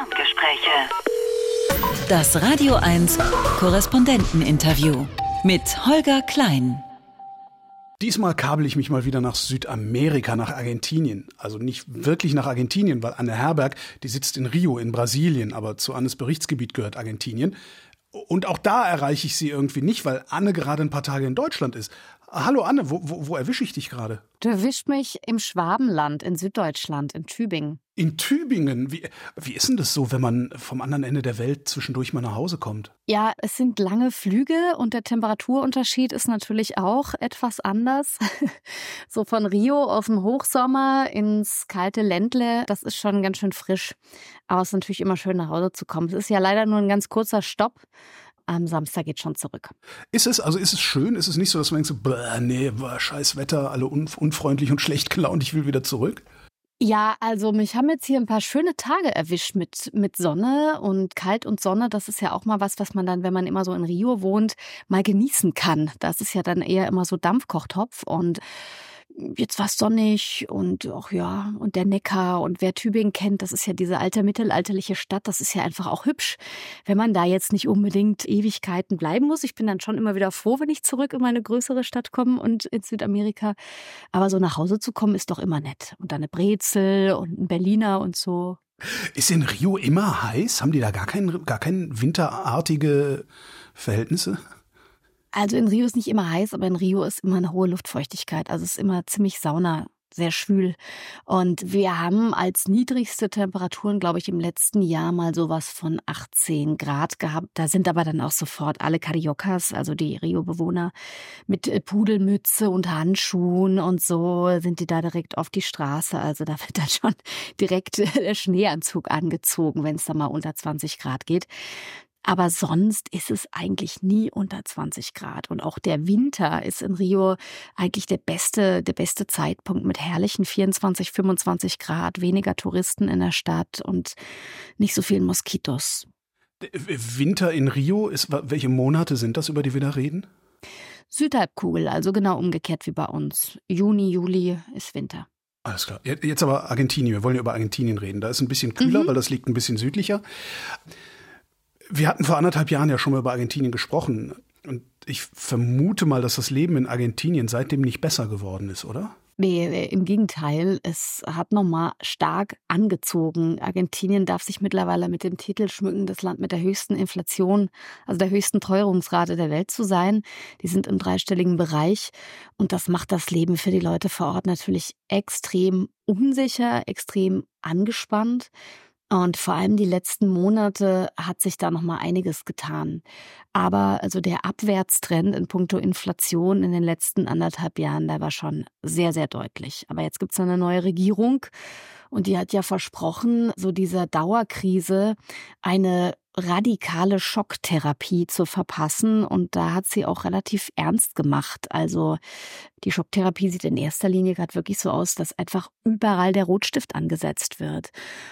Ferngespräche. Das Radio 1 Korrespondenteninterview mit Holger Klein. Diesmal kabel ich mich mal wieder nach Südamerika, nach Argentinien. Also nicht wirklich nach Argentinien, weil Anne Herberg, die sitzt in Rio in Brasilien, aber zu Annes Berichtsgebiet gehört Argentinien. Und auch da erreiche ich sie irgendwie nicht, weil Anne gerade ein paar Tage in Deutschland ist. Hallo Anne, wo, wo, wo erwische ich dich gerade? Du erwischt mich im Schwabenland in Süddeutschland, in Tübingen. In Tübingen? Wie, wie ist denn das so, wenn man vom anderen Ende der Welt zwischendurch mal nach Hause kommt? Ja, es sind lange Flüge und der Temperaturunterschied ist natürlich auch etwas anders. so von Rio aus dem Hochsommer ins kalte Ländle, das ist schon ganz schön frisch. Aber es ist natürlich immer schön nach Hause zu kommen. Es ist ja leider nur ein ganz kurzer Stopp am Samstag geht schon zurück. Ist es, also ist es schön? Ist es nicht so, dass man denkt so, nee, boah, scheiß Wetter, alle unfreundlich und schlecht gelaunt, ich will wieder zurück? Ja, also mich haben jetzt hier ein paar schöne Tage erwischt mit, mit Sonne und kalt und Sonne. Das ist ja auch mal was, was man dann, wenn man immer so in Rio wohnt, mal genießen kann. Das ist ja dann eher immer so Dampfkochtopf und jetzt war es sonnig und auch ja, und der Neckar und wer Tübingen kennt, das ist ja diese alte mittelalterliche Stadt, das ist ja einfach auch hübsch, wenn man da jetzt nicht unbedingt Ewigkeiten bleiben muss. Ich bin dann schon immer wieder froh, wenn ich zurück in meine größere Stadt komme und in Südamerika. Aber so nach Hause zu kommen ist doch immer nett. Und dann eine Brezel und ein Berliner und so. Ist in Rio immer heiß? Haben die da gar kein, gar kein winterartige Verhältnisse? Also in Rio ist nicht immer heiß, aber in Rio ist immer eine hohe Luftfeuchtigkeit. Also es ist immer ziemlich Sauna, sehr schwül. Und wir haben als niedrigste Temperaturen, glaube ich, im letzten Jahr mal sowas von 18 Grad gehabt. Da sind aber dann auch sofort alle Cariocas, also die Rio-Bewohner, mit äh, Pudelmütze und Handschuhen und so sind die da direkt auf die Straße. Also da wird dann schon direkt der Schneeanzug angezogen, wenn es da mal unter 20 Grad geht. Aber sonst ist es eigentlich nie unter 20 Grad. Und auch der Winter ist in Rio eigentlich der beste, der beste Zeitpunkt mit herrlichen 24, 25 Grad, weniger Touristen in der Stadt und nicht so vielen Moskitos. Winter in Rio ist, welche Monate sind das, über die wir da reden? Südhalbkugel, also genau umgekehrt wie bei uns. Juni, Juli ist Winter. Alles klar. Jetzt aber Argentinien. Wir wollen ja über Argentinien reden. Da ist ein bisschen kühler, mhm. weil das liegt ein bisschen südlicher. Wir hatten vor anderthalb Jahren ja schon mal über Argentinien gesprochen. Und ich vermute mal, dass das Leben in Argentinien seitdem nicht besser geworden ist, oder? Nee, im Gegenteil, es hat nochmal stark angezogen. Argentinien darf sich mittlerweile mit dem Titel schmücken, das Land mit der höchsten Inflation, also der höchsten Teuerungsrate der Welt zu sein. Die sind im dreistelligen Bereich und das macht das Leben für die Leute vor Ort natürlich extrem unsicher, extrem angespannt. Und vor allem die letzten Monate hat sich da noch mal einiges getan. Aber also der Abwärtstrend in puncto Inflation in den letzten anderthalb Jahren, der war schon sehr, sehr deutlich. Aber jetzt gibt's eine neue Regierung und die hat ja versprochen, so dieser Dauerkrise eine radikale Schocktherapie zu verpassen. Und da hat sie auch relativ ernst gemacht. Also die Schocktherapie sieht in erster Linie gerade wirklich so aus, dass einfach überall der Rotstift angesetzt wird.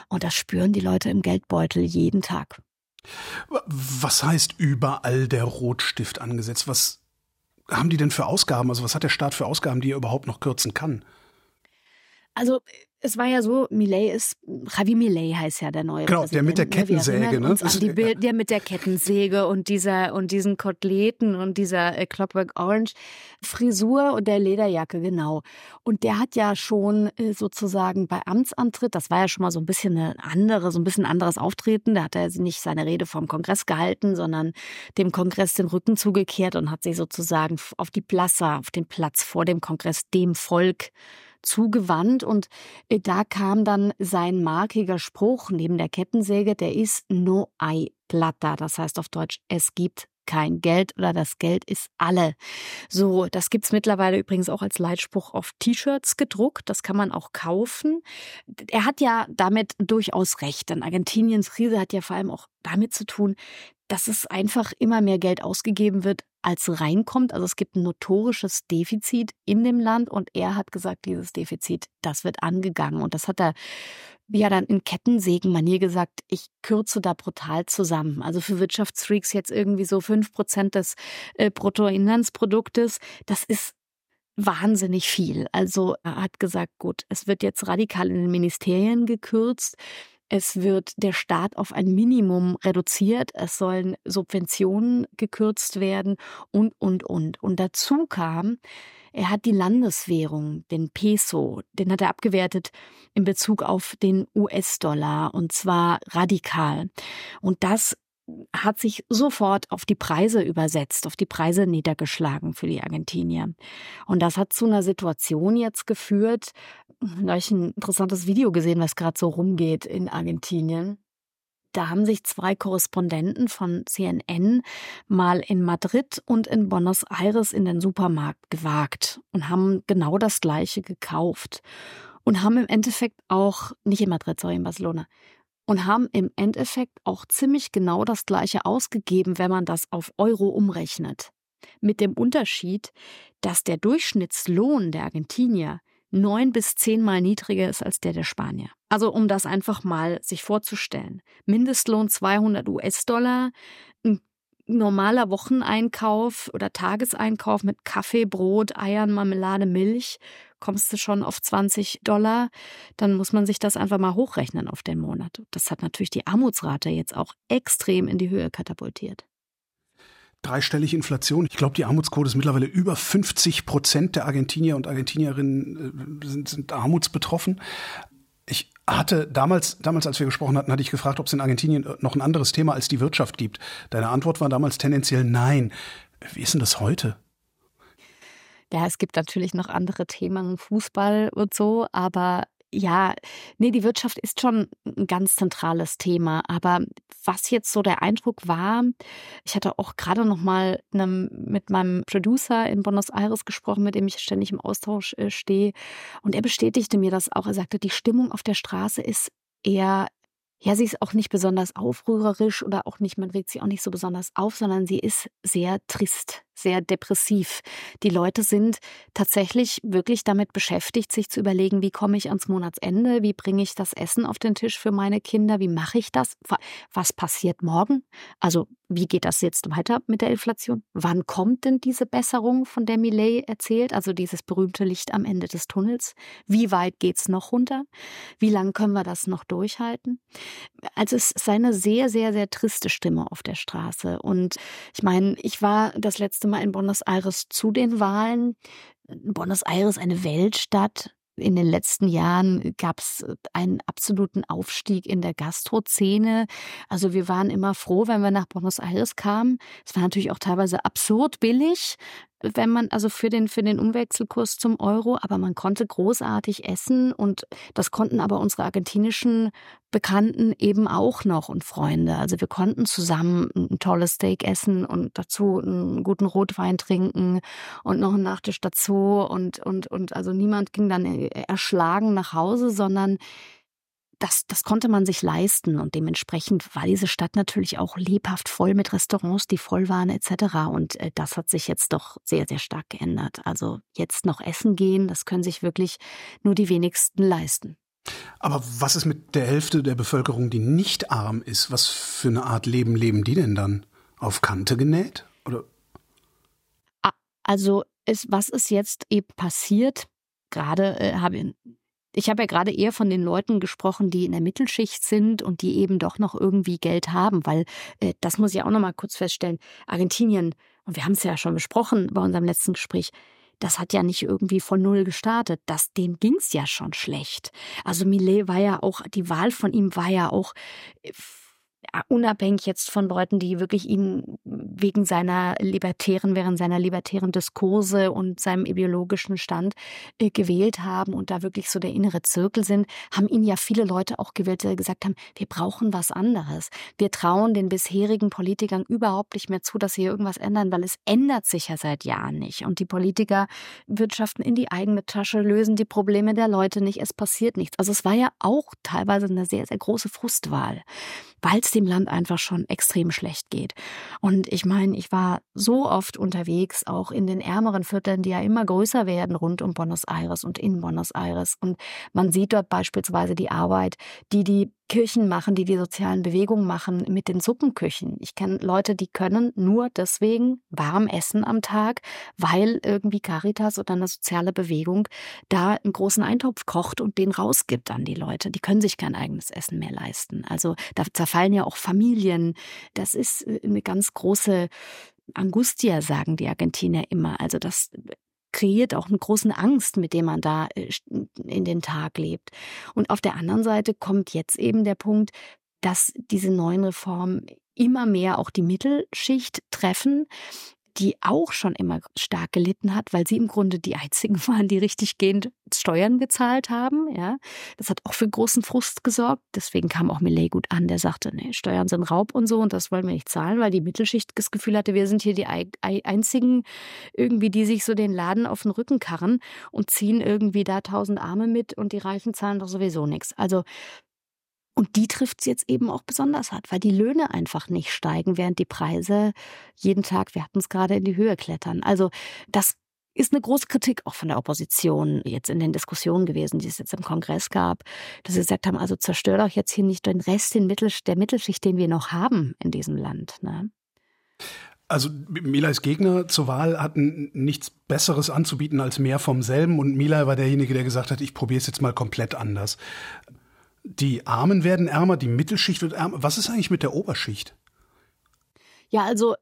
Und das spüren die Leute im Geldbeutel jeden Tag. Was heißt überall der Rotstift angesetzt? Was haben die denn für Ausgaben? Also was hat der Staat für Ausgaben, die er überhaupt noch kürzen kann? Also es war ja so, Millet ist, Javi Millet heißt ja der neue Genau, Präsident. der mit der ne? Kettensäge, ne? Die, der mit der Kettensäge und dieser, und diesen Koteletten und dieser äh, Clockwork Orange Frisur und der Lederjacke, genau. Und der hat ja schon äh, sozusagen bei Amtsantritt, das war ja schon mal so ein bisschen eine andere, so ein bisschen anderes Auftreten. Da hat er nicht seine Rede vom Kongress gehalten, sondern dem Kongress den Rücken zugekehrt und hat sich sozusagen auf die Plaza, auf den Platz vor dem Kongress, dem Volk zugewandt und äh, da kam dann sein markiger Spruch neben der Kettensäge, der ist no hay plata, das heißt auf Deutsch, es gibt kein Geld oder das Geld ist alle. So, das gibt's mittlerweile übrigens auch als Leitspruch auf T-Shirts gedruckt. Das kann man auch kaufen. Er hat ja damit durchaus recht, denn Argentiniens Krise hat ja vor allem auch damit zu tun, dass es einfach immer mehr Geld ausgegeben wird, als reinkommt. Also es gibt ein notorisches Defizit in dem Land und er hat gesagt, dieses Defizit, das wird angegangen. Und das hat er ja dann in Kettensägen-Manier gesagt, ich kürze da brutal zusammen. Also für Wirtschaftsfreaks jetzt irgendwie so fünf Prozent des äh, Bruttoinlandsproduktes, das ist wahnsinnig viel. Also er hat gesagt, gut, es wird jetzt radikal in den Ministerien gekürzt. Es wird der Staat auf ein Minimum reduziert. Es sollen Subventionen gekürzt werden und, und, und. Und dazu kam, er hat die Landeswährung, den Peso, den hat er abgewertet in Bezug auf den US-Dollar und zwar radikal. Und das hat sich sofort auf die Preise übersetzt, auf die Preise niedergeschlagen für die Argentinier. Und das hat zu einer Situation jetzt geführt, da habe ich ein interessantes Video gesehen, was gerade so rumgeht in Argentinien. Da haben sich zwei Korrespondenten von CNN mal in Madrid und in Buenos Aires in den Supermarkt gewagt und haben genau das Gleiche gekauft und haben im Endeffekt auch, nicht in Madrid, sorry, in Barcelona, und haben im Endeffekt auch ziemlich genau das Gleiche ausgegeben, wenn man das auf Euro umrechnet. Mit dem Unterschied, dass der Durchschnittslohn der Argentinier neun bis zehnmal niedriger ist als der der Spanier. Also um das einfach mal sich vorzustellen. Mindestlohn 200 US-Dollar, ein normaler Wocheneinkauf oder Tageseinkauf mit Kaffee, Brot, Eiern, Marmelade, Milch, kommst du schon auf 20 Dollar, dann muss man sich das einfach mal hochrechnen auf den Monat. Das hat natürlich die Armutsrate jetzt auch extrem in die Höhe katapultiert. Dreistellige Inflation. Ich glaube, die Armutsquote ist mittlerweile über 50 Prozent der Argentinier und Argentinierinnen äh, sind, sind armutsbetroffen. Ich hatte damals, damals, als wir gesprochen hatten, hatte ich gefragt, ob es in Argentinien noch ein anderes Thema als die Wirtschaft gibt. Deine Antwort war damals tendenziell nein. Wie ist denn das heute? Ja, es gibt natürlich noch andere Themen, Fußball und so, aber ja, nee, die Wirtschaft ist schon ein ganz zentrales Thema. Aber was jetzt so der Eindruck war, ich hatte auch gerade noch mal mit meinem Producer in Buenos Aires gesprochen, mit dem ich ständig im Austausch äh, stehe. Und er bestätigte mir das auch. Er sagte, die Stimmung auf der Straße ist eher ja, sie ist auch nicht besonders aufrührerisch oder auch nicht, man regt sie auch nicht so besonders auf, sondern sie ist sehr trist, sehr depressiv. Die Leute sind tatsächlich wirklich damit beschäftigt, sich zu überlegen, wie komme ich ans Monatsende, wie bringe ich das Essen auf den Tisch für meine Kinder, wie mache ich das, was passiert morgen? Also wie geht das jetzt weiter mit der Inflation? Wann kommt denn diese Besserung, von der Millet erzählt, also dieses berühmte Licht am Ende des Tunnels? Wie weit geht's noch runter? Wie lange können wir das noch durchhalten? Also es ist eine sehr, sehr, sehr triste Stimme auf der Straße. Und ich meine, ich war das letzte Mal in Buenos Aires zu den Wahlen. Buenos Aires, eine Weltstadt, in den letzten Jahren gab es einen absoluten Aufstieg in der Gastrozene. Also wir waren immer froh, wenn wir nach Buenos Aires kamen. Es war natürlich auch teilweise absurd billig, wenn man also für den für den Umwechselkurs zum Euro, aber man konnte großartig essen und das konnten aber unsere argentinischen Bekannten eben auch noch und Freunde. Also wir konnten zusammen ein tolles Steak essen und dazu einen guten Rotwein trinken und noch einen Nachtisch dazu und und und also niemand ging dann erschlagen nach Hause, sondern das, das konnte man sich leisten und dementsprechend war diese Stadt natürlich auch lebhaft voll mit Restaurants, die voll waren etc. Und äh, das hat sich jetzt doch sehr, sehr stark geändert. Also jetzt noch essen gehen, das können sich wirklich nur die wenigsten leisten. Aber was ist mit der Hälfte der Bevölkerung, die nicht arm ist? Was für eine Art Leben leben die denn dann? Auf Kante genäht? Oder? Also, ist, was ist jetzt eben passiert? Gerade äh, habe ich habe ja gerade eher von den Leuten gesprochen, die in der Mittelschicht sind und die eben doch noch irgendwie Geld haben, weil äh, das muss ich auch noch mal kurz feststellen. Argentinien, und wir haben es ja schon besprochen bei unserem letzten Gespräch, das hat ja nicht irgendwie von null gestartet. Das, dem ging's ja schon schlecht. Also Millet war ja auch, die Wahl von ihm war ja auch äh, unabhängig jetzt von Leuten, die wirklich ihn wegen seiner libertären, während seiner libertären Diskurse und seinem ideologischen Stand äh, gewählt haben und da wirklich so der innere Zirkel sind, haben ihn ja viele Leute auch gewählt, die gesagt haben, wir brauchen was anderes. Wir trauen den bisherigen Politikern überhaupt nicht mehr zu, dass sie hier irgendwas ändern, weil es ändert sich ja seit Jahren nicht. Und die Politiker wirtschaften in die eigene Tasche, lösen die Probleme der Leute nicht, es passiert nichts. Also es war ja auch teilweise eine sehr, sehr große Frustwahl weil es dem Land einfach schon extrem schlecht geht. Und ich meine, ich war so oft unterwegs, auch in den ärmeren Vierteln, die ja immer größer werden rund um Buenos Aires und in Buenos Aires. Und man sieht dort beispielsweise die Arbeit, die die Kirchen machen, die die sozialen Bewegungen machen, mit den Suppenküchen. Ich kenne Leute, die können nur deswegen warm essen am Tag, weil irgendwie Caritas oder eine soziale Bewegung da einen großen Eintopf kocht und den rausgibt an die Leute. Die können sich kein eigenes Essen mehr leisten. Also da zerfallen ja auch Familien. Das ist äh, eine ganz große Angustia, sagen die Argentinier immer. Also das kreiert auch eine große Angst, mit dem man da äh, in den Tag lebt. Und auf der anderen Seite kommt jetzt eben der Punkt, dass diese neuen Reformen immer mehr auch die Mittelschicht treffen die auch schon immer stark gelitten hat, weil sie im Grunde die einzigen waren, die richtig gehend Steuern gezahlt haben. Ja, das hat auch für großen Frust gesorgt. Deswegen kam auch Millet gut an, der sagte, nee, Steuern sind Raub und so und das wollen wir nicht zahlen, weil die Mittelschicht das Gefühl hatte, wir sind hier die einzigen irgendwie, die sich so den Laden auf den Rücken karren und ziehen irgendwie da tausend Arme mit und die Reichen zahlen doch sowieso nichts. Also und die trifft es jetzt eben auch besonders hart, weil die Löhne einfach nicht steigen, während die Preise jeden Tag, wir hatten es gerade, in die Höhe klettern. Also das ist eine große Kritik auch von der Opposition jetzt in den Diskussionen gewesen, die es jetzt im Kongress gab, dass sie gesagt haben, also zerstört doch jetzt hier nicht den Rest den Mittel, der Mittelschicht, den wir noch haben in diesem Land. Ne? Also Milais Gegner zur Wahl hatten nichts Besseres anzubieten als mehr vom selben und Milay war derjenige, der gesagt hat, ich probiere es jetzt mal komplett anders die Armen werden ärmer, die Mittelschicht wird ärmer. Was ist eigentlich mit der Oberschicht? Ja, also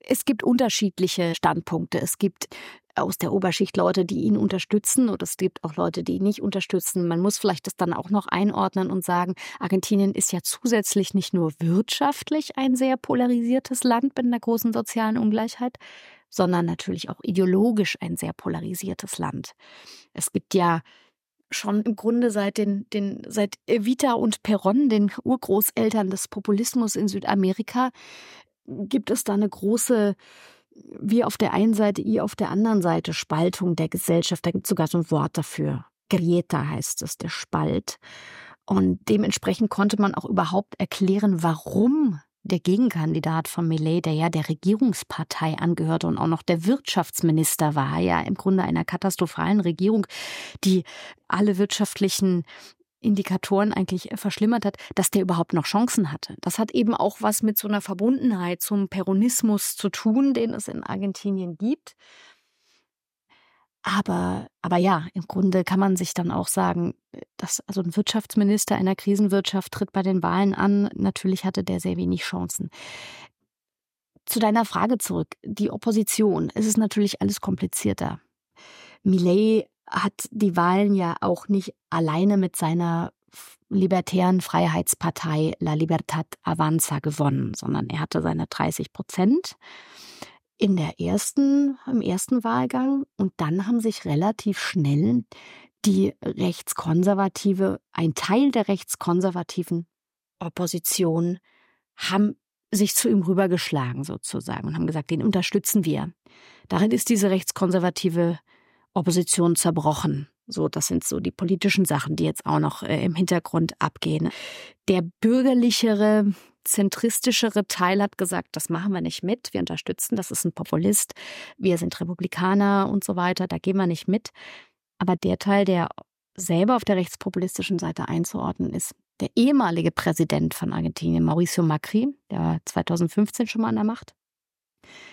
es gibt unterschiedliche Standpunkte. Es gibt aus der Oberschicht Leute, die ihn unterstützen und es gibt auch Leute, die ihn nicht unterstützen. Man muss vielleicht das dann auch noch einordnen und sagen, Argentinien ist ja zusätzlich nicht nur wirtschaftlich ein sehr polarisiertes Land mit einer großen sozialen Ungleichheit, sondern natürlich auch ideologisch ein sehr polarisiertes Land. Es gibt ja schon im Grunde seit den, den, seit Evita und Perón, den Urgroßeltern des Populismus in Südamerika, gibt es da eine große, wie auf der einen Seite, wie auf der anderen Seite Spaltung der Gesellschaft. Da gibt es sogar so ein Wort dafür. Grieta heißt es, der Spalt. Und dementsprechend konnte man auch überhaupt erklären, warum der Gegenkandidat von Millet, der ja der Regierungspartei angehörte und auch noch der Wirtschaftsminister war, ja im Grunde einer katastrophalen Regierung, die alle wirtschaftlichen Indikatoren eigentlich verschlimmert hat, dass der überhaupt noch Chancen hatte. Das hat eben auch was mit so einer Verbundenheit zum Peronismus zu tun, den es in Argentinien gibt. Aber, aber ja, im Grunde kann man sich dann auch sagen, dass also ein Wirtschaftsminister einer Krisenwirtschaft tritt bei den Wahlen an. Natürlich hatte der sehr wenig Chancen. Zu deiner Frage zurück. Die Opposition. Es ist natürlich alles komplizierter. Millet hat die Wahlen ja auch nicht alleine mit seiner libertären Freiheitspartei La Libertad Avanza gewonnen, sondern er hatte seine 30 Prozent in der ersten, im ersten Wahlgang und dann haben sich relativ schnell die rechtskonservative, ein Teil der rechtskonservativen Opposition haben sich zu ihm rübergeschlagen sozusagen und haben gesagt, den unterstützen wir. Darin ist diese rechtskonservative Opposition zerbrochen. So, das sind so die politischen Sachen, die jetzt auch noch äh, im Hintergrund abgehen. Der bürgerlichere, zentristischere Teil hat gesagt, das machen wir nicht mit, wir unterstützen, das ist ein Populist, wir sind Republikaner und so weiter, da gehen wir nicht mit. Aber der Teil, der selber auf der rechtspopulistischen Seite einzuordnen ist, der ehemalige Präsident von Argentinien, Mauricio Macri, der war 2015 schon mal an der Macht,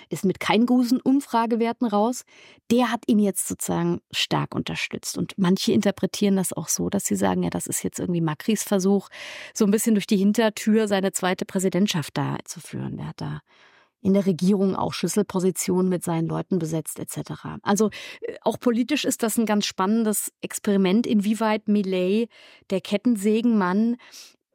ist mit keinen großen Umfragewerten raus. Der hat ihn jetzt sozusagen stark unterstützt. Und manche interpretieren das auch so, dass sie sagen, ja, das ist jetzt irgendwie Macris Versuch, so ein bisschen durch die Hintertür seine zweite Präsidentschaft da zu führen. Der hat da in der Regierung auch Schlüsselpositionen mit seinen Leuten besetzt etc. Also äh, auch politisch ist das ein ganz spannendes Experiment, inwieweit Millet, der Kettensägenmann,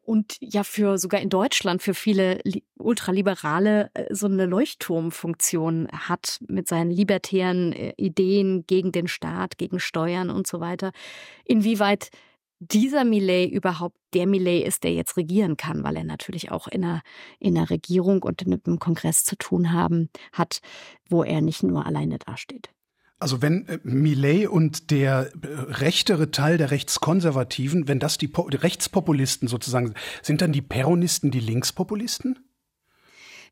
und ja für sogar in Deutschland für viele Ultraliberale äh, so eine Leuchtturmfunktion hat mit seinen libertären äh, Ideen gegen den Staat, gegen Steuern und so weiter. Inwieweit dieser Millet überhaupt der Millet ist, der jetzt regieren kann, weil er natürlich auch in einer, in einer Regierung und mit einem Kongress zu tun haben hat, wo er nicht nur alleine dasteht. Also wenn äh, Millet und der äh, rechtere Teil der Rechtskonservativen, wenn das die, po die Rechtspopulisten sozusagen sind, dann die Peronisten die Linkspopulisten?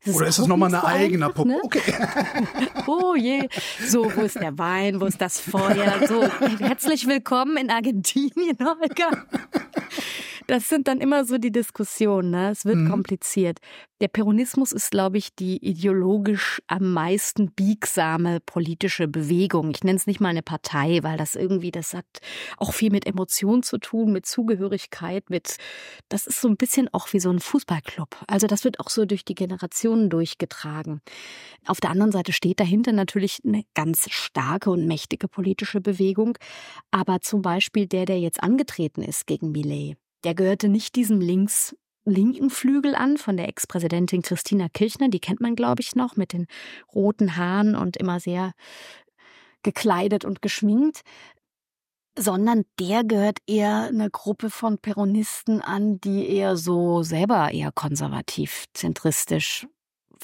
Ist Oder ist das nochmal eine eigene Pop ne? Okay. oh je. So, wo ist der Wein? Wo ist das Feuer? So, herzlich willkommen in Argentinien, Holger. Das sind dann immer so die Diskussionen. Ne? Es wird mhm. kompliziert. Der Peronismus ist, glaube ich, die ideologisch am meisten biegsame politische Bewegung. Ich nenne es nicht mal eine Partei, weil das irgendwie, das hat auch viel mit Emotionen zu tun, mit Zugehörigkeit, mit, das ist so ein bisschen auch wie so ein Fußballclub. Also das wird auch so durch die Generationen durchgetragen. Auf der anderen Seite steht dahinter natürlich eine ganz starke und mächtige politische Bewegung. Aber zum Beispiel der, der jetzt angetreten ist gegen Millet, der gehörte nicht diesem links linken Flügel an von der Ex-Präsidentin Christina Kirchner, die kennt man, glaube ich, noch, mit den roten Haaren und immer sehr gekleidet und geschminkt, sondern der gehört eher einer Gruppe von Peronisten an, die eher so selber eher konservativ, zentristisch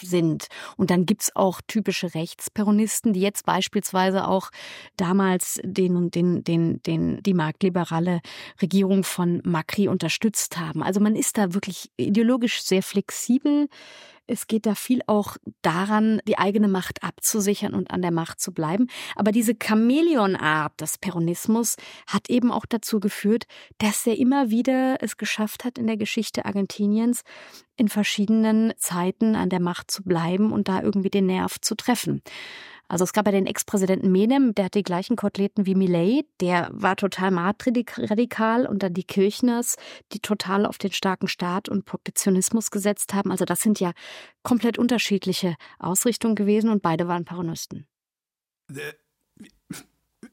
sind. Und dann gibt's auch typische Rechtsperonisten, die jetzt beispielsweise auch damals den, den, den, den, die marktliberale Regierung von Macri unterstützt haben. Also man ist da wirklich ideologisch sehr flexibel es geht da viel auch daran, die eigene Macht abzusichern und an der Macht zu bleiben. Aber diese Chamäleonart des Peronismus hat eben auch dazu geführt, dass er immer wieder es geschafft hat, in der Geschichte Argentiniens in verschiedenen Zeiten an der Macht zu bleiben und da irgendwie den Nerv zu treffen. Also es gab ja den Ex-Präsidenten Menem, der hat die gleichen Koteletten wie Millet, der war total maatradikal und dann die Kirchners, die total auf den starken Staat und Protektionismus gesetzt haben. Also das sind ja komplett unterschiedliche Ausrichtungen gewesen und beide waren Paronisten. Äh,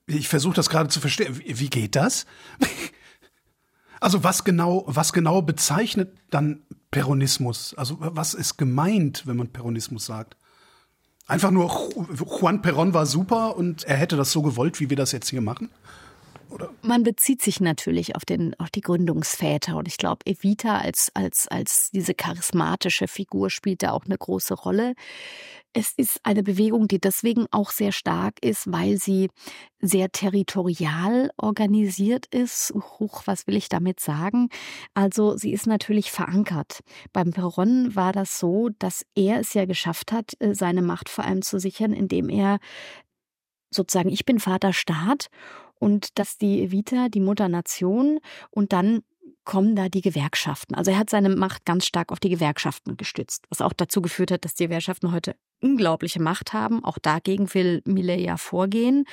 ich versuche das gerade zu verstehen. Wie geht das? Also was genau, was genau bezeichnet dann Peronismus? Also was ist gemeint, wenn man Peronismus sagt? Einfach nur Juan Perón war super und er hätte das so gewollt, wie wir das jetzt hier machen? Oder? Man bezieht sich natürlich auf, den, auf die Gründungsväter und ich glaube, Evita als, als, als diese charismatische Figur spielt da auch eine große Rolle. Es ist eine Bewegung, die deswegen auch sehr stark ist, weil sie sehr territorial organisiert ist. Huch, was will ich damit sagen? Also sie ist natürlich verankert. Beim Peron war das so, dass er es ja geschafft hat, äh, seine Macht vor allem zu sichern, indem er sozusagen, ich bin Vater Staat und dass die Evita, die Mutter Nation und dann kommen da die Gewerkschaften. Also er hat seine Macht ganz stark auf die Gewerkschaften gestützt, was auch dazu geführt hat, dass die Gewerkschaften heute unglaubliche Macht haben. Auch dagegen will Millet ja vorgehen.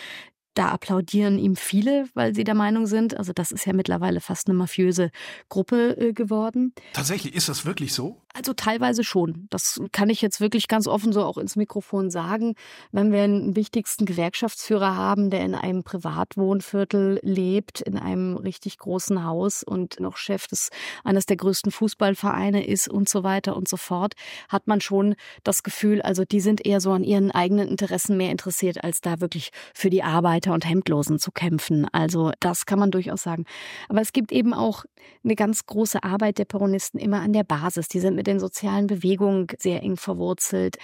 Da applaudieren ihm viele, weil sie der Meinung sind, also das ist ja mittlerweile fast eine mafiöse Gruppe äh, geworden. Tatsächlich, ist das wirklich so? Also teilweise schon. Das kann ich jetzt wirklich ganz offen so auch ins Mikrofon sagen. Wenn wir einen wichtigsten Gewerkschaftsführer haben, der in einem Privatwohnviertel lebt, in einem richtig großen Haus und noch Chef des eines der größten Fußballvereine ist und so weiter und so fort, hat man schon das Gefühl, also die sind eher so an ihren eigenen Interessen mehr interessiert, als da wirklich für die Arbeit Arbeiter und Hemdlosen zu kämpfen. Also das kann man durchaus sagen. Aber es gibt eben auch eine ganz große Arbeit der Peronisten immer an der Basis. Die sind mit den sozialen Bewegungen sehr eng verwurzelt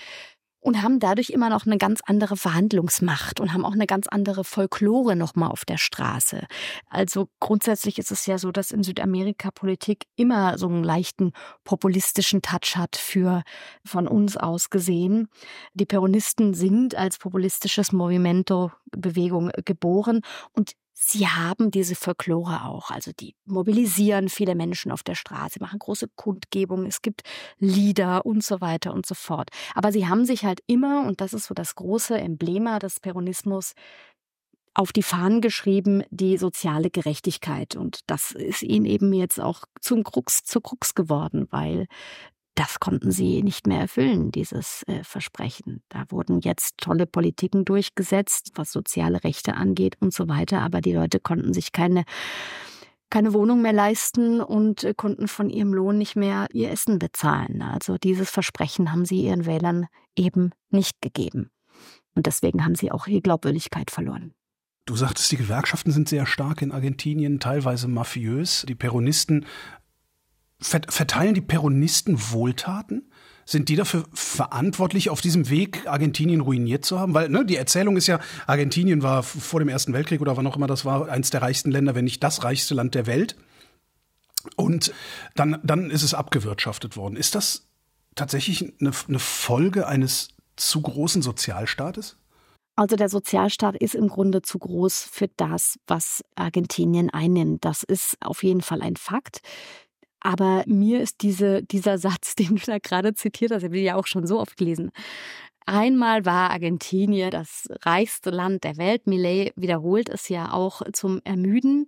und haben dadurch immer noch eine ganz andere Verhandlungsmacht und haben auch eine ganz andere Folklore nochmal auf der Straße. Also grundsätzlich ist es ja so, dass in Südamerika Politik immer so einen leichten populistischen Touch hat für von uns aus gesehen. Die Peronisten sind als populistisches Movimento Bewegung geboren und Sie haben diese Folklore auch. Also die mobilisieren viele Menschen auf der Straße, machen große Kundgebungen, es gibt Lieder und so weiter und so fort. Aber sie haben sich halt immer, und das ist so das große Emblema des Peronismus, auf die Fahnen geschrieben, die soziale Gerechtigkeit. Und das ist ihnen eben jetzt auch zum Krux, zur Krux geworden, weil das konnten sie nicht mehr erfüllen, dieses äh, Versprechen. Da wurden jetzt tolle Politiken durchgesetzt, was soziale Rechte angeht und so weiter, aber die Leute konnten sich keine keine Wohnung mehr leisten und äh, konnten von ihrem Lohn nicht mehr ihr Essen bezahlen. Also dieses Versprechen haben sie ihren Wählern eben nicht gegeben. Und deswegen haben sie auch ihre Glaubwürdigkeit verloren. Du sagtest, die Gewerkschaften sind sehr stark in Argentinien, teilweise mafiös. Die Peronisten verteilen die Peronisten Wohltaten? Sind die dafür verantwortlich, auf diesem Weg Argentinien ruiniert zu haben? Weil ne, die Erzählung ist ja, Argentinien war vor dem Ersten Weltkrieg oder wann auch immer das war, eins der reichsten Länder, wenn nicht das reichste Land der Welt. Und dann, dann ist es abgewirtschaftet worden. Ist das tatsächlich eine, eine Folge eines zu großen Sozialstaates? Also der Sozialstaat ist im Grunde zu groß für das, was Argentinien einnimmt. Das ist auf jeden Fall ein Fakt. Aber mir ist diese, dieser Satz, den du da gerade zitiert hast, habe ich ja auch schon so oft gelesen. Einmal war Argentinien das reichste Land der Welt. Millet wiederholt es ja auch zum Ermüden.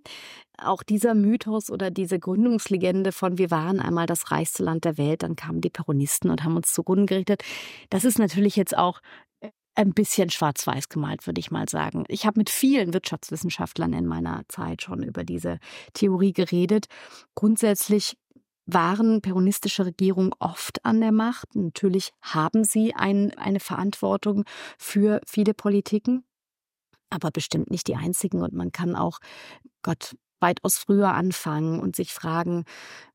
Auch dieser Mythos oder diese Gründungslegende von wir waren einmal das reichste Land der Welt, dann kamen die Peronisten und haben uns zugrunde gerichtet. Das ist natürlich jetzt auch ein bisschen schwarz-weiß gemalt, würde ich mal sagen. Ich habe mit vielen Wirtschaftswissenschaftlern in meiner Zeit schon über diese Theorie geredet. Grundsätzlich waren peronistische Regierungen oft an der Macht. Natürlich haben sie ein, eine Verantwortung für viele Politiken, aber bestimmt nicht die einzigen. Und man kann auch, Gott, weitaus früher anfangen und sich fragen,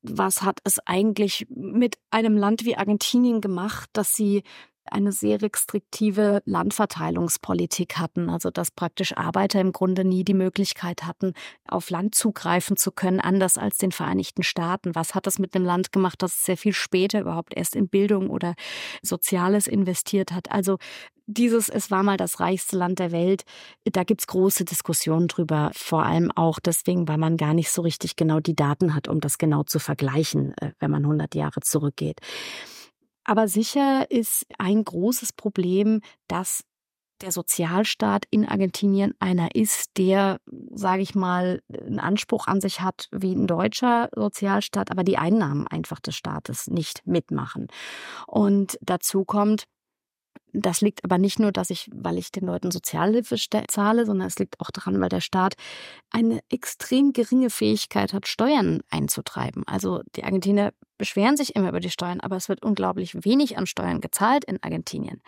was hat es eigentlich mit einem Land wie Argentinien gemacht, dass sie eine sehr restriktive Landverteilungspolitik hatten, also dass praktisch Arbeiter im Grunde nie die Möglichkeit hatten, auf Land zugreifen zu können, anders als den Vereinigten Staaten. Was hat das mit einem Land gemacht, das sehr viel später überhaupt erst in Bildung oder Soziales investiert hat? Also dieses, es war mal das reichste Land der Welt, da gibt's große Diskussionen drüber, vor allem auch deswegen, weil man gar nicht so richtig genau die Daten hat, um das genau zu vergleichen, äh, wenn man 100 Jahre zurückgeht. Aber sicher ist ein großes Problem, dass der Sozialstaat in Argentinien einer ist, der, sage ich mal, einen Anspruch an sich hat wie ein deutscher Sozialstaat, aber die Einnahmen einfach des Staates nicht mitmachen. Und dazu kommt, das liegt aber nicht nur, dass ich, weil ich den Leuten Sozialhilfe zahle, sondern es liegt auch daran, weil der Staat eine extrem geringe Fähigkeit hat, Steuern einzutreiben. Also die Argentinier beschweren sich immer über die Steuern, aber es wird unglaublich wenig an Steuern gezahlt in Argentinien.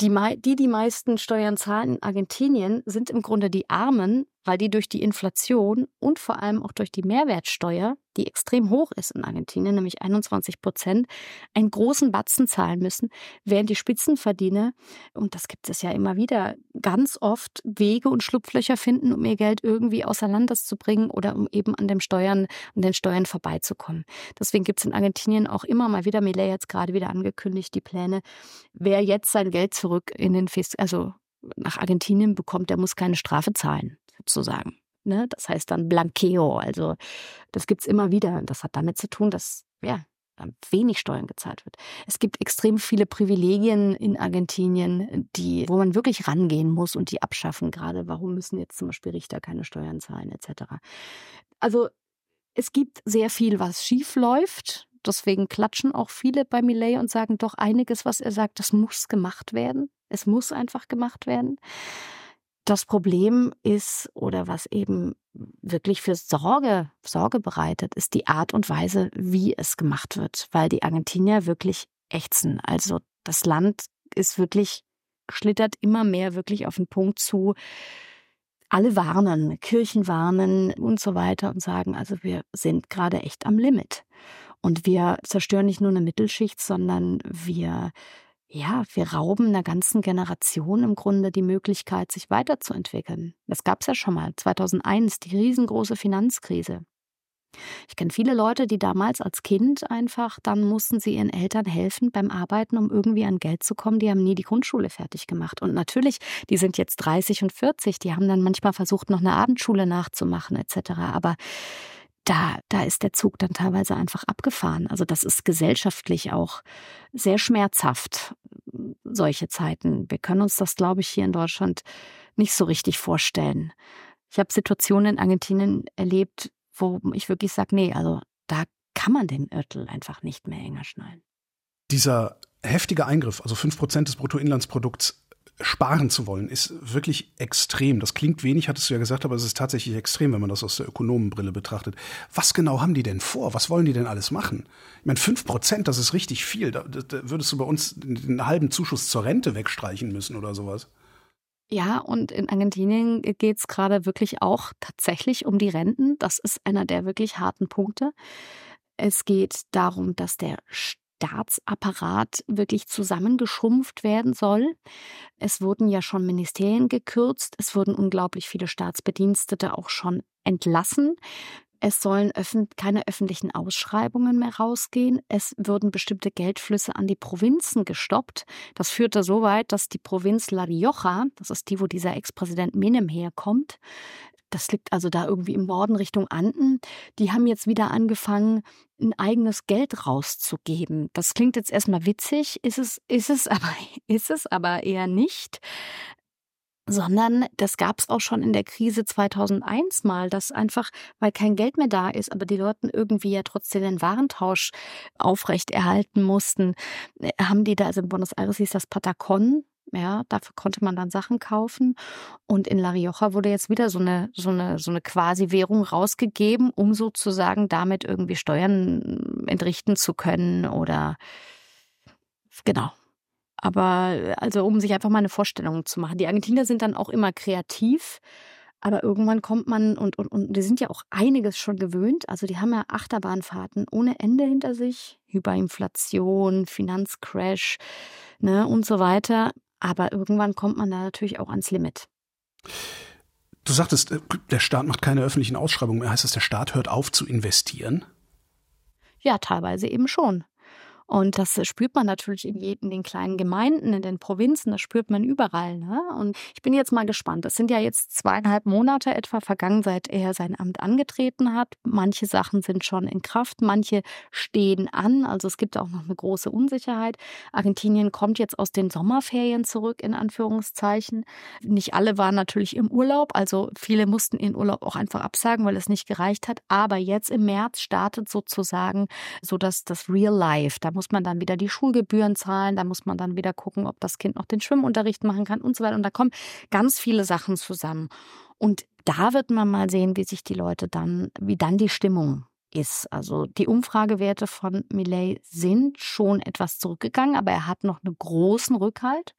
Die, die, die meisten Steuern zahlen in Argentinien, sind im Grunde die Armen, weil die durch die Inflation und vor allem auch durch die Mehrwertsteuer, die extrem hoch ist in Argentinien, nämlich 21 Prozent, einen großen Batzen zahlen müssen, während die Spitzenverdiener, und das gibt es ja immer wieder, ganz oft Wege und Schlupflöcher finden, um ihr Geld irgendwie außer Landes zu bringen oder um eben an den Steuern, an den Steuern vorbeizukommen. Deswegen gibt es in Argentinien auch immer mal wieder, Millet jetzt gerade wieder angekündigt, die Pläne, wer jetzt sein Geld zurück in den Fis also nach Argentinien bekommt, der muss keine Strafe zahlen, sozusagen. Ne? Das heißt dann Blanqueo. Also das gibt es immer wieder. Das hat damit zu tun, dass ja, wenig Steuern gezahlt wird. Es gibt extrem viele Privilegien in Argentinien, die, wo man wirklich rangehen muss und die abschaffen. Gerade warum müssen jetzt zum Beispiel Richter keine Steuern zahlen etc. Also es gibt sehr viel, was schief läuft. Deswegen klatschen auch viele bei Millet und sagen doch einiges, was er sagt, das muss gemacht werden. Es muss einfach gemacht werden. Das Problem ist, oder was eben wirklich für Sorge, Sorge bereitet, ist die Art und Weise, wie es gemacht wird, weil die Argentinier wirklich ächzen. Also das Land ist wirklich, schlittert immer mehr wirklich auf den Punkt zu, alle warnen, Kirchen warnen und so weiter und sagen, also wir sind gerade echt am Limit. Und wir zerstören nicht nur eine Mittelschicht, sondern wir, ja, wir rauben einer ganzen Generation im Grunde die Möglichkeit, sich weiterzuentwickeln. Das gab es ja schon mal, 2001, die riesengroße Finanzkrise. Ich kenne viele Leute, die damals als Kind einfach, dann mussten sie ihren Eltern helfen beim Arbeiten, um irgendwie an Geld zu kommen. Die haben nie die Grundschule fertig gemacht. Und natürlich, die sind jetzt 30 und 40, die haben dann manchmal versucht, noch eine Abendschule nachzumachen etc. Aber da, da ist der Zug dann teilweise einfach abgefahren. Also das ist gesellschaftlich auch sehr schmerzhaft, solche Zeiten. Wir können uns das, glaube ich, hier in Deutschland nicht so richtig vorstellen. Ich habe Situationen in Argentinien erlebt, wo ich wirklich sage, nee, also da kann man den Gürtel einfach nicht mehr enger schnallen. Dieser heftige Eingriff, also fünf Prozent des Bruttoinlandsprodukts sparen zu wollen, ist wirklich extrem. Das klingt wenig, hattest du ja gesagt, aber es ist tatsächlich extrem, wenn man das aus der Ökonomenbrille betrachtet. Was genau haben die denn vor? Was wollen die denn alles machen? Ich meine, fünf Prozent, das ist richtig viel. Da, da würdest du bei uns den halben Zuschuss zur Rente wegstreichen müssen oder sowas. Ja, und in Argentinien geht es gerade wirklich auch tatsächlich um die Renten. Das ist einer der wirklich harten Punkte. Es geht darum, dass der Staatsapparat wirklich zusammengeschrumpft werden soll. Es wurden ja schon Ministerien gekürzt, es wurden unglaublich viele Staatsbedienstete auch schon entlassen. Es sollen öffn keine öffentlichen Ausschreibungen mehr rausgehen. Es würden bestimmte Geldflüsse an die Provinzen gestoppt. Das führte so weit, dass die Provinz La Rioja, das ist die, wo dieser Ex-Präsident Menem herkommt, das liegt also da irgendwie im Norden Richtung Anden. Die haben jetzt wieder angefangen, ein eigenes Geld rauszugeben. Das klingt jetzt erstmal witzig, ist es, ist es aber, ist es aber eher nicht sondern das gab es auch schon in der Krise 2001 mal, dass einfach, weil kein Geld mehr da ist, aber die Leute irgendwie ja trotzdem den Warentausch aufrechterhalten mussten, äh, haben die da, also in Buenos Aires hieß das Patacon, ja, dafür konnte man dann Sachen kaufen. Und in La Rioja wurde jetzt wieder so eine, so eine, so eine quasi Währung rausgegeben, um sozusagen damit irgendwie Steuern entrichten zu können oder genau. Aber also um sich einfach mal eine Vorstellung zu machen. Die Argentinier sind dann auch immer kreativ. Aber irgendwann kommt man und, und, und die sind ja auch einiges schon gewöhnt. Also die haben ja Achterbahnfahrten ohne Ende hinter sich. Hyperinflation, Finanzcrash ne, und so weiter. Aber irgendwann kommt man da natürlich auch ans Limit. Du sagtest, äh, der Staat macht keine öffentlichen Ausschreibungen mehr. Heißt das, der Staat hört auf zu investieren? Ja, teilweise eben schon. Und das spürt man natürlich in, jedem, den kleinen Gemeinden, in den Provinzen, das spürt man überall. Ne? Und ich bin jetzt mal gespannt. Es sind ja jetzt zweieinhalb Monate etwa vergangen, seit er sein Amt angetreten hat. Manche Sachen sind schon in Kraft, manche stehen an. Also es gibt auch noch eine große Unsicherheit. Argentinien kommt jetzt aus den Sommerferien zurück, in Anführungszeichen. Nicht alle waren natürlich im Urlaub, also viele mussten ihren Urlaub auch einfach absagen, weil es nicht gereicht hat. Aber jetzt im März startet sozusagen so dass das Real Life. Da muss man dann wieder die Schulgebühren zahlen, da muss man dann wieder gucken, ob das Kind noch den Schwimmunterricht machen kann und so weiter. Und da kommen ganz viele Sachen zusammen. Und da wird man mal sehen, wie sich die Leute dann, wie dann die Stimmung ist. Also die Umfragewerte von Millet sind schon etwas zurückgegangen, aber er hat noch einen großen Rückhalt.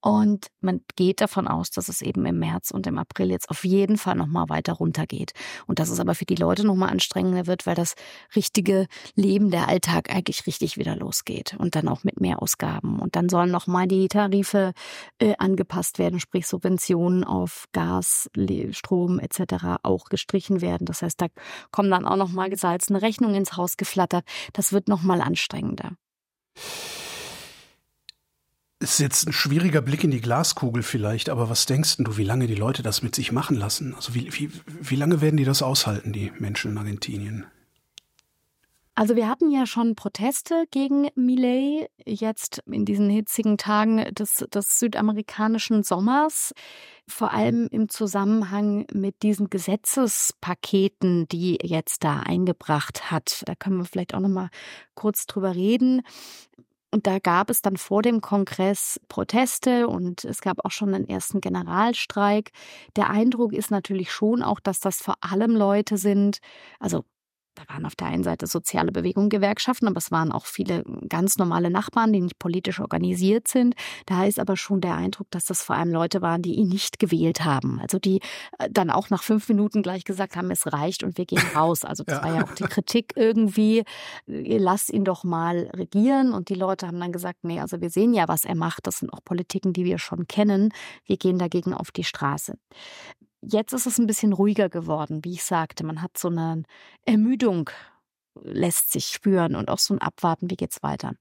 Und man geht davon aus, dass es eben im März und im April jetzt auf jeden Fall nochmal weiter runtergeht. Und dass es aber für die Leute nochmal anstrengender wird, weil das richtige Leben, der Alltag eigentlich richtig wieder losgeht. Und dann auch mit mehr Ausgaben. Und dann sollen nochmal die Tarife äh, angepasst werden, sprich Subventionen auf Gas, Strom etc. auch gestrichen werden. Das heißt, da kommen dann auch nochmal gesalzene Rechnungen ins Haus geflattert. Das wird nochmal anstrengender ist jetzt ein schwieriger Blick in die Glaskugel vielleicht, aber was denkst du, wie lange die Leute das mit sich machen lassen? Also wie, wie, wie lange werden die das aushalten, die Menschen in Argentinien? Also wir hatten ja schon Proteste gegen Millet jetzt in diesen hitzigen Tagen des, des südamerikanischen Sommers, vor allem im Zusammenhang mit diesen Gesetzespaketen, die jetzt da eingebracht hat. Da können wir vielleicht auch noch mal kurz drüber reden. Und da gab es dann vor dem Kongress Proteste und es gab auch schon einen ersten Generalstreik. Der Eindruck ist natürlich schon auch, dass das vor allem Leute sind, also da waren auf der einen Seite soziale Bewegungen, Gewerkschaften, aber es waren auch viele ganz normale Nachbarn, die nicht politisch organisiert sind. Da ist aber schon der Eindruck, dass das vor allem Leute waren, die ihn nicht gewählt haben. Also die äh, dann auch nach fünf Minuten gleich gesagt haben, es reicht und wir gehen raus. Also das ja. war ja auch die Kritik irgendwie, lasst ihn doch mal regieren. Und die Leute haben dann gesagt, nee, also wir sehen ja, was er macht. Das sind auch Politiken, die wir schon kennen. Wir gehen dagegen auf die Straße. Jetzt ist es ein bisschen ruhiger geworden, wie ich sagte. Man hat so eine Ermüdung lässt sich spüren und auch so ein Abwarten, wie geht's weiter.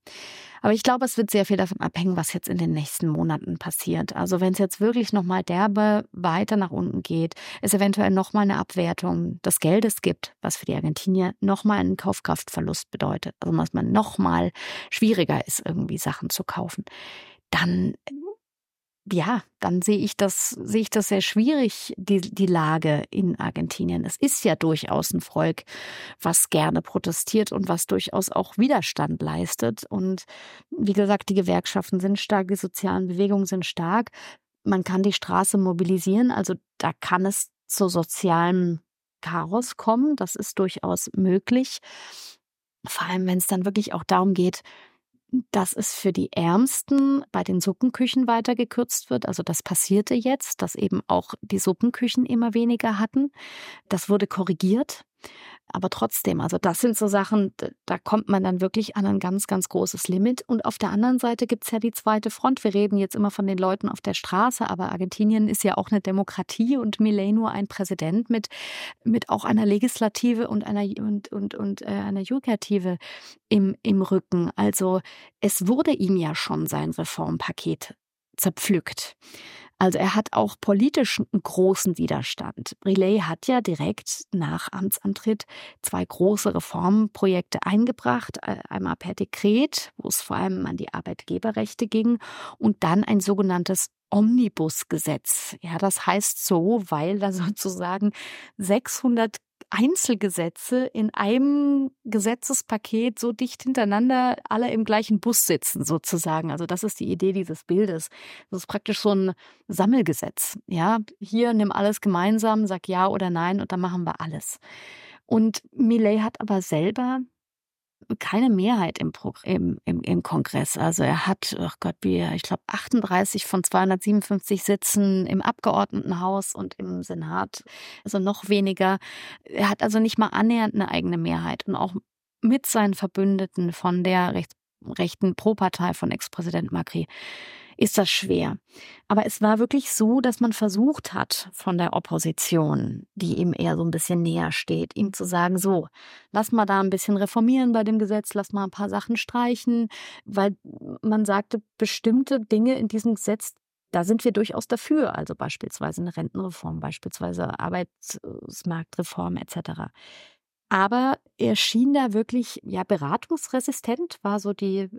Aber ich glaube, es wird sehr viel davon abhängen, was jetzt in den nächsten Monaten passiert. Also wenn es jetzt wirklich nochmal derbe weiter nach unten geht, es eventuell nochmal eine Abwertung des Geldes gibt, was für die Argentinier nochmal einen Kaufkraftverlust bedeutet, also dass man nochmal schwieriger ist, irgendwie Sachen zu kaufen, dann ja, dann sehe ich das, sehe ich das sehr schwierig, die, die Lage in Argentinien. Es ist ja durchaus ein Volk, was gerne protestiert und was durchaus auch Widerstand leistet. Und wie gesagt, die Gewerkschaften sind stark, die sozialen Bewegungen sind stark. Man kann die Straße mobilisieren, also da kann es zu sozialem Chaos kommen. Das ist durchaus möglich. Vor allem, wenn es dann wirklich auch darum geht, dass es für die Ärmsten bei den Suppenküchen weiter gekürzt wird. Also das passierte jetzt, dass eben auch die Suppenküchen immer weniger hatten. Das wurde korrigiert. Aber trotzdem, also das sind so Sachen, da kommt man dann wirklich an ein ganz, ganz großes Limit. Und auf der anderen Seite gibt's ja die zweite Front. Wir reden jetzt immer von den Leuten auf der Straße, aber Argentinien ist ja auch eine Demokratie und Milei nur ein Präsident mit, mit auch einer Legislative und einer, und, und, und äh, einer Judikative im, im Rücken. Also es wurde ihm ja schon sein Reformpaket zerpflückt. Also er hat auch politisch einen großen Widerstand. Relay hat ja direkt nach Amtsantritt zwei große Reformprojekte eingebracht. Äh, einmal per Dekret, wo es vor allem an die Arbeitgeberrechte ging, und dann ein sogenanntes Omnibusgesetz. Ja, das heißt so, weil da sozusagen 600 Einzelgesetze in einem Gesetzespaket so dicht hintereinander alle im gleichen Bus sitzen, sozusagen. Also das ist die Idee dieses Bildes. Das ist praktisch so ein Sammelgesetz. Ja, hier nimm alles gemeinsam, sag ja oder nein und dann machen wir alles. Und Millet hat aber selber keine Mehrheit im, im, im, im Kongress. Also er hat, oh Gott, wie, ich glaube, 38 von 257 Sitzen im Abgeordnetenhaus und im Senat, also noch weniger. Er hat also nicht mal annähernd eine eigene Mehrheit und auch mit seinen Verbündeten von der rechts, rechten Pro-Partei von Ex-Präsident Macri ist das schwer. Aber es war wirklich so, dass man versucht hat von der Opposition, die ihm eher so ein bisschen näher steht, ihm zu sagen, so, lass mal da ein bisschen reformieren bei dem Gesetz, lass mal ein paar Sachen streichen, weil man sagte, bestimmte Dinge in diesem Gesetz, da sind wir durchaus dafür, also beispielsweise eine Rentenreform, beispielsweise Arbeitsmarktreform etc. Aber er schien da wirklich ja beratungsresistent, war so die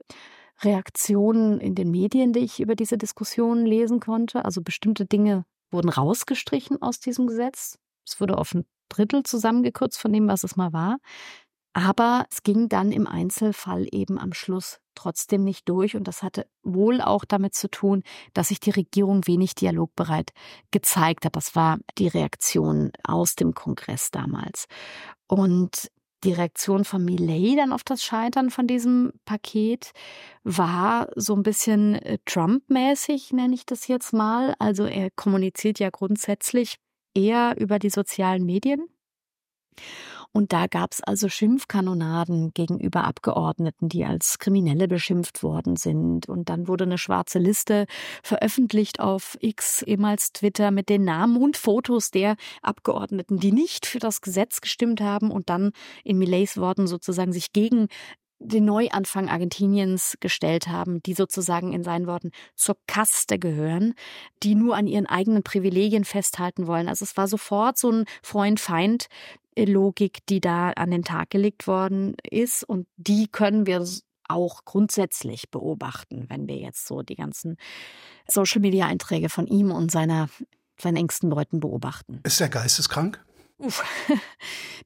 Reaktionen in den Medien, die ich über diese Diskussion lesen konnte. Also bestimmte Dinge wurden rausgestrichen aus diesem Gesetz. Es wurde auf ein Drittel zusammengekürzt von dem, was es mal war. Aber es ging dann im Einzelfall eben am Schluss trotzdem nicht durch. Und das hatte wohl auch damit zu tun, dass sich die Regierung wenig dialogbereit gezeigt hat. Das war die Reaktion aus dem Kongress damals. Und die Reaktion von Millet dann auf das Scheitern von diesem Paket war so ein bisschen äh, Trump-mäßig, nenne ich das jetzt mal. Also er kommuniziert ja grundsätzlich eher über die sozialen Medien. Und da gab es also Schimpfkanonaden gegenüber Abgeordneten, die als Kriminelle beschimpft worden sind. Und dann wurde eine schwarze Liste veröffentlicht auf X, ehemals Twitter, mit den Namen und Fotos der Abgeordneten, die nicht für das Gesetz gestimmt haben und dann in Millets Worten sozusagen sich gegen den Neuanfang Argentiniens gestellt haben, die sozusagen in seinen Worten zur Kaste gehören, die nur an ihren eigenen Privilegien festhalten wollen. Also es war sofort so ein Freund-Feind Logik, die da an den Tag gelegt worden ist. Und die können wir auch grundsätzlich beobachten, wenn wir jetzt so die ganzen Social-Media-Einträge von ihm und seiner, seinen engsten Leuten beobachten. Ist er geisteskrank? Uff.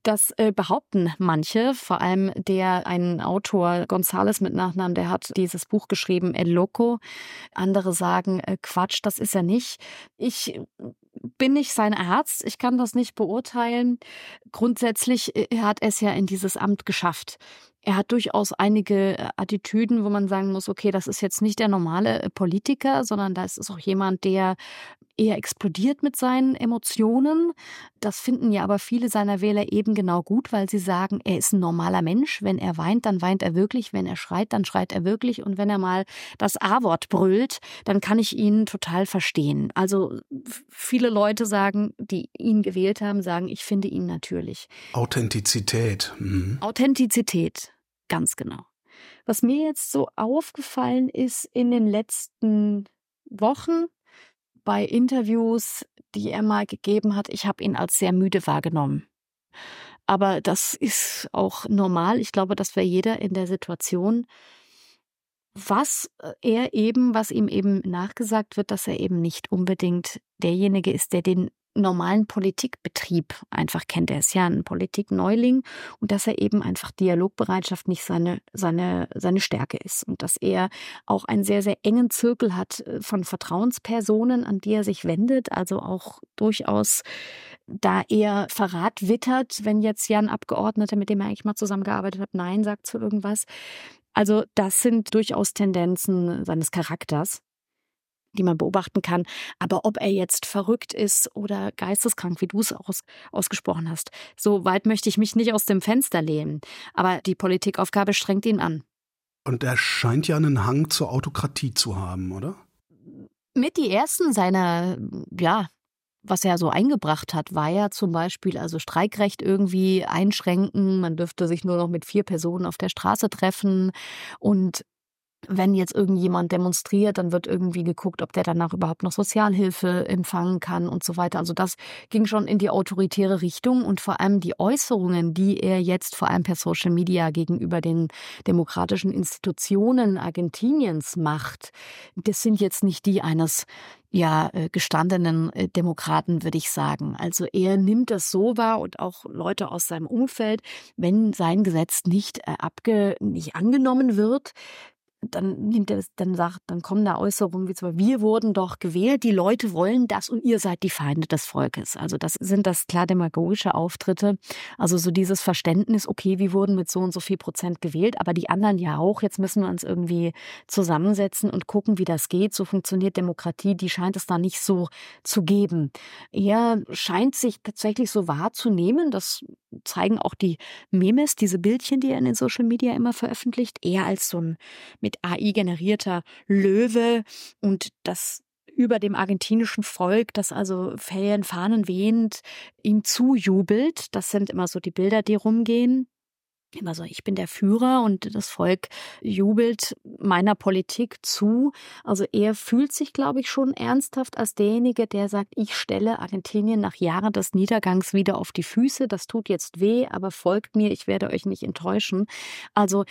Das äh, behaupten manche, vor allem der ein Autor Gonzales mit Nachnamen, der hat dieses Buch geschrieben, El Loco. Andere sagen äh, Quatsch, das ist er nicht. Ich bin nicht sein Arzt, ich kann das nicht beurteilen. Grundsätzlich äh, hat er es ja in dieses Amt geschafft. Er hat durchaus einige äh, Attitüden, wo man sagen muss, okay, das ist jetzt nicht der normale äh, Politiker, sondern das ist auch jemand, der eher explodiert mit seinen Emotionen. Das finden ja aber viele seiner Wähler eben genau gut, weil sie sagen, er ist ein normaler Mensch. Wenn er weint, dann weint er wirklich. Wenn er schreit, dann schreit er wirklich. Und wenn er mal das A-Wort brüllt, dann kann ich ihn total verstehen. Also viele Leute sagen, die ihn gewählt haben, sagen, ich finde ihn natürlich. Authentizität. Mhm. Authentizität. Ganz genau. Was mir jetzt so aufgefallen ist in den letzten Wochen bei Interviews, die er mal gegeben hat, ich habe ihn als sehr müde wahrgenommen. Aber das ist auch normal. Ich glaube, das wäre jeder in der Situation. Was er eben, was ihm eben nachgesagt wird, dass er eben nicht unbedingt derjenige ist, der den normalen Politikbetrieb einfach kennt. Er ist ja ein Politikneuling und dass er eben einfach Dialogbereitschaft nicht seine, seine, seine Stärke ist und dass er auch einen sehr, sehr engen Zirkel hat äh, von Vertrauenspersonen, an die er sich wendet, also auch durchaus da er Verrat wittert, wenn jetzt ja ein Abgeordneter, mit dem er eigentlich mal zusammengearbeitet hat, Nein sagt zu irgendwas. Also das sind durchaus Tendenzen seines Charakters. Die man beobachten kann. Aber ob er jetzt verrückt ist oder geisteskrank, wie du es aus, ausgesprochen hast, so weit möchte ich mich nicht aus dem Fenster lehnen. Aber die Politikaufgabe strengt ihn an. Und er scheint ja einen Hang zur Autokratie zu haben, oder? Mit die ersten seiner, ja, was er so eingebracht hat, war ja zum Beispiel also Streikrecht irgendwie einschränken. Man dürfte sich nur noch mit vier Personen auf der Straße treffen und wenn jetzt irgendjemand demonstriert, dann wird irgendwie geguckt, ob der danach überhaupt noch Sozialhilfe empfangen kann und so weiter. Also das ging schon in die autoritäre Richtung und vor allem die Äußerungen, die er jetzt vor allem per Social Media gegenüber den demokratischen Institutionen Argentiniens macht, das sind jetzt nicht die eines ja äh, gestandenen äh, Demokraten, würde ich sagen. Also er nimmt das so wahr und auch Leute aus seinem Umfeld, wenn sein Gesetz nicht äh, abge nicht angenommen wird, dann nimmt er das, dann sagt, dann kommen da Äußerungen wie Beispiel, wir wurden doch gewählt, die Leute wollen das und ihr seid die Feinde des Volkes. Also das sind das klar demagogische Auftritte. Also so dieses Verständnis, okay, wir wurden mit so und so viel Prozent gewählt, aber die anderen ja auch. Jetzt müssen wir uns irgendwie zusammensetzen und gucken, wie das geht. So funktioniert Demokratie. Die scheint es da nicht so zu geben. Er scheint sich tatsächlich so wahrzunehmen. Das zeigen auch die Memes, diese Bildchen, die er in den Social Media immer veröffentlicht, eher als so ein mit AI generierter Löwe und das über dem argentinischen Volk, das also Ferien, Fahnen wehend ihm zujubelt. Das sind immer so die Bilder, die rumgehen. Immer so, ich bin der Führer und das Volk jubelt meiner Politik zu. Also er fühlt sich, glaube ich, schon ernsthaft als derjenige, der sagt, ich stelle Argentinien nach Jahren des Niedergangs wieder auf die Füße. Das tut jetzt weh, aber folgt mir, ich werde euch nicht enttäuschen. Also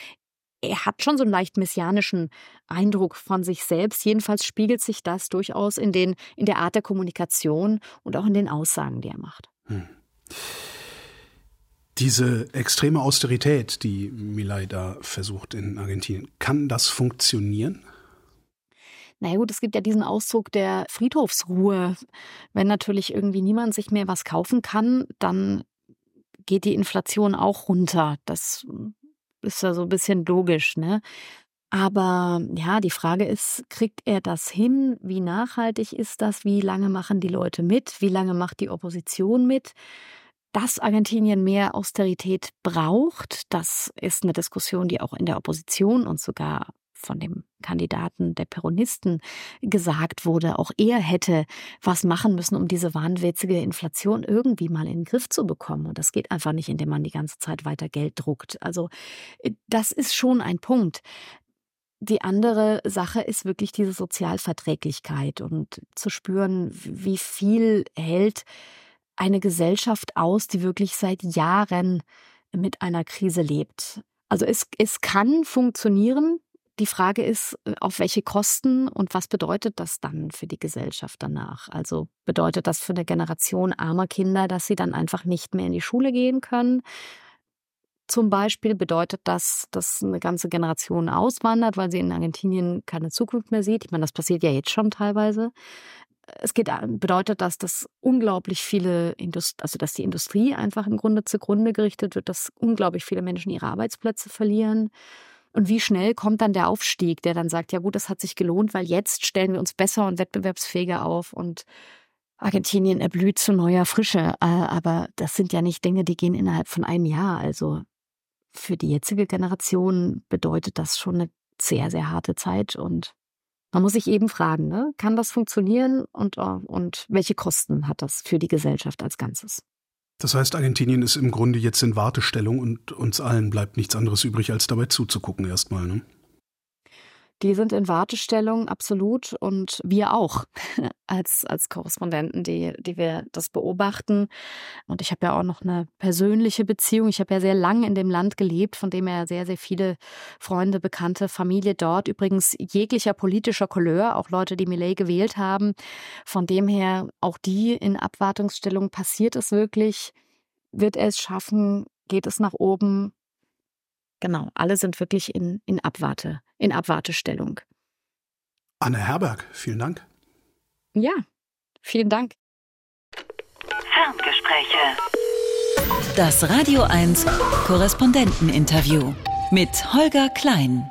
er hat schon so einen leicht messianischen Eindruck von sich selbst. Jedenfalls spiegelt sich das durchaus in, den, in der Art der Kommunikation und auch in den Aussagen, die er macht. Hm. Diese extreme Austerität, die Milay da versucht in Argentinien, kann das funktionieren? Na gut, es gibt ja diesen Auszug der Friedhofsruhe. Wenn natürlich irgendwie niemand sich mehr was kaufen kann, dann geht die Inflation auch runter. Das ist ja so ein bisschen logisch, ne? Aber ja, die Frage ist, kriegt er das hin? Wie nachhaltig ist das? Wie lange machen die Leute mit? Wie lange macht die Opposition mit? Dass Argentinien mehr Austerität braucht, das ist eine Diskussion, die auch in der Opposition und sogar von dem Kandidaten der Peronisten gesagt wurde, auch er hätte was machen müssen, um diese wahnwitzige Inflation irgendwie mal in den Griff zu bekommen. Und das geht einfach nicht, indem man die ganze Zeit weiter Geld druckt. Also äh, das ist schon ein Punkt. Die andere Sache ist wirklich diese Sozialverträglichkeit und zu spüren, wie viel hält eine Gesellschaft aus, die wirklich seit Jahren mit einer Krise lebt. Also es, es kann funktionieren, die Frage ist, äh, auf welche Kosten und was bedeutet das dann für die Gesellschaft danach? Also bedeutet das für eine Generation armer Kinder, dass sie dann einfach nicht mehr in die Schule gehen können? Zum Beispiel bedeutet das, dass eine ganze Generation auswandert, weil sie in Argentinien keine Zukunft mehr sieht. Ich meine, das passiert ja jetzt schon teilweise. Es geht, äh, bedeutet das, dass unglaublich viele, Indust also dass die Industrie einfach im Grunde zugrunde gerichtet wird, dass unglaublich viele Menschen ihre Arbeitsplätze verlieren. Und wie schnell kommt dann der Aufstieg, der dann sagt, ja gut, das hat sich gelohnt, weil jetzt stellen wir uns besser und wettbewerbsfähiger auf und Argentinien erblüht zu neuer Frische. Äh, aber das sind ja nicht Dinge, die gehen innerhalb von einem Jahr. Also für die jetzige Generation bedeutet das schon eine sehr, sehr harte Zeit und man muss sich eben fragen, ne? kann das funktionieren und, äh, und welche Kosten hat das für die Gesellschaft als Ganzes? Das heißt, Argentinien ist im Grunde jetzt in Wartestellung und uns allen bleibt nichts anderes übrig, als dabei zuzugucken erstmal. Ne? Die sind in Wartestellung, absolut. Und wir auch als, als Korrespondenten, die, die wir das beobachten. Und ich habe ja auch noch eine persönliche Beziehung. Ich habe ja sehr lange in dem Land gelebt, von dem her sehr, sehr viele Freunde, Bekannte, Familie dort. Übrigens jeglicher politischer Couleur, auch Leute, die Millet gewählt haben. Von dem her auch die in Abwartungsstellung. Passiert es wirklich? Wird er es schaffen? Geht es nach oben? Genau, alle sind wirklich in, in, Abwarte, in Abwartestellung. Anne Herberg, vielen Dank. Ja, vielen Dank. Ferngespräche. Das Radio 1 Korrespondenteninterview mit Holger Klein.